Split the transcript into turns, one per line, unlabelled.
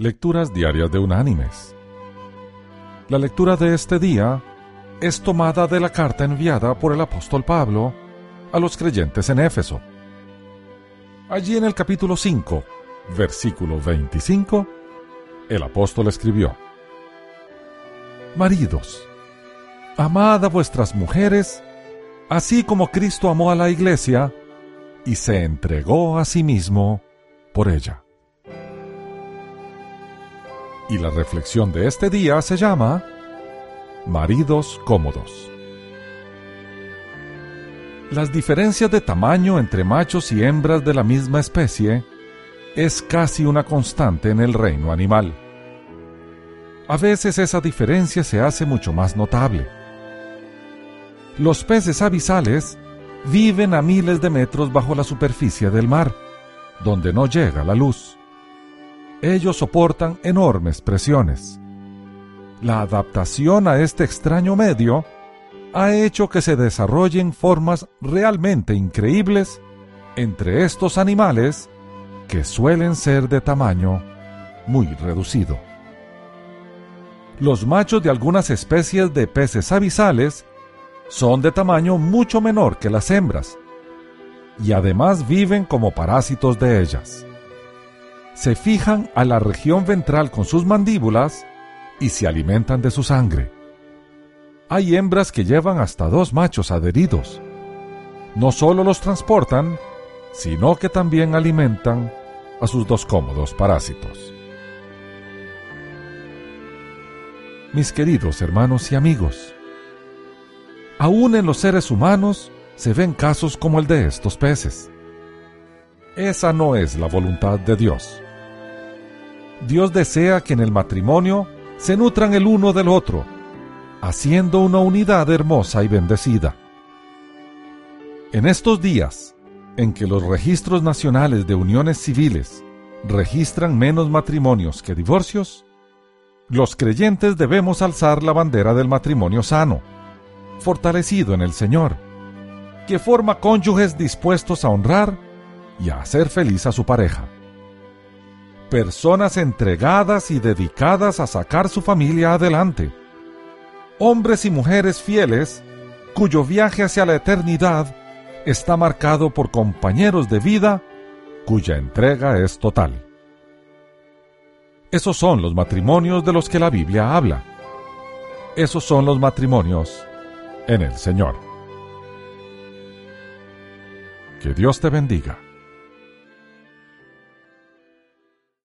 Lecturas Diarias de Unánimes. La lectura de este día es tomada de la carta enviada por el apóstol Pablo a los creyentes en Éfeso. Allí en el capítulo 5, versículo 25, el apóstol escribió, Maridos, amad a vuestras mujeres, así como Cristo amó a la iglesia y se entregó a sí mismo por ella. Y la reflexión de este día se llama Maridos cómodos. Las diferencias de tamaño entre machos y hembras de la misma especie es casi una constante en el reino animal. A veces esa diferencia se hace mucho más notable. Los peces abisales viven a miles de metros bajo la superficie del mar, donde no llega la luz ellos soportan enormes presiones. La adaptación a este extraño medio ha hecho que se desarrollen formas realmente increíbles entre estos animales que suelen ser de tamaño muy reducido. Los machos de algunas especies de peces abisales son de tamaño mucho menor que las hembras y además viven como parásitos de ellas se fijan a la región ventral con sus mandíbulas y se alimentan de su sangre. Hay hembras que llevan hasta dos machos adheridos. No solo los transportan, sino que también alimentan a sus dos cómodos parásitos. Mis queridos hermanos y amigos, aún en los seres humanos se ven casos como el de estos peces. Esa no es la voluntad de Dios. Dios desea que en el matrimonio se nutran el uno del otro, haciendo una unidad hermosa y bendecida. En estos días, en que los registros nacionales de uniones civiles registran menos matrimonios que divorcios, los creyentes debemos alzar la bandera del matrimonio sano, fortalecido en el Señor, que forma cónyuges dispuestos a honrar y a hacer feliz a su pareja personas entregadas y dedicadas a sacar su familia adelante, hombres y mujeres fieles cuyo viaje hacia la eternidad está marcado por compañeros de vida cuya entrega es total. Esos son los matrimonios de los que la Biblia habla. Esos son los matrimonios en el Señor. Que Dios te bendiga.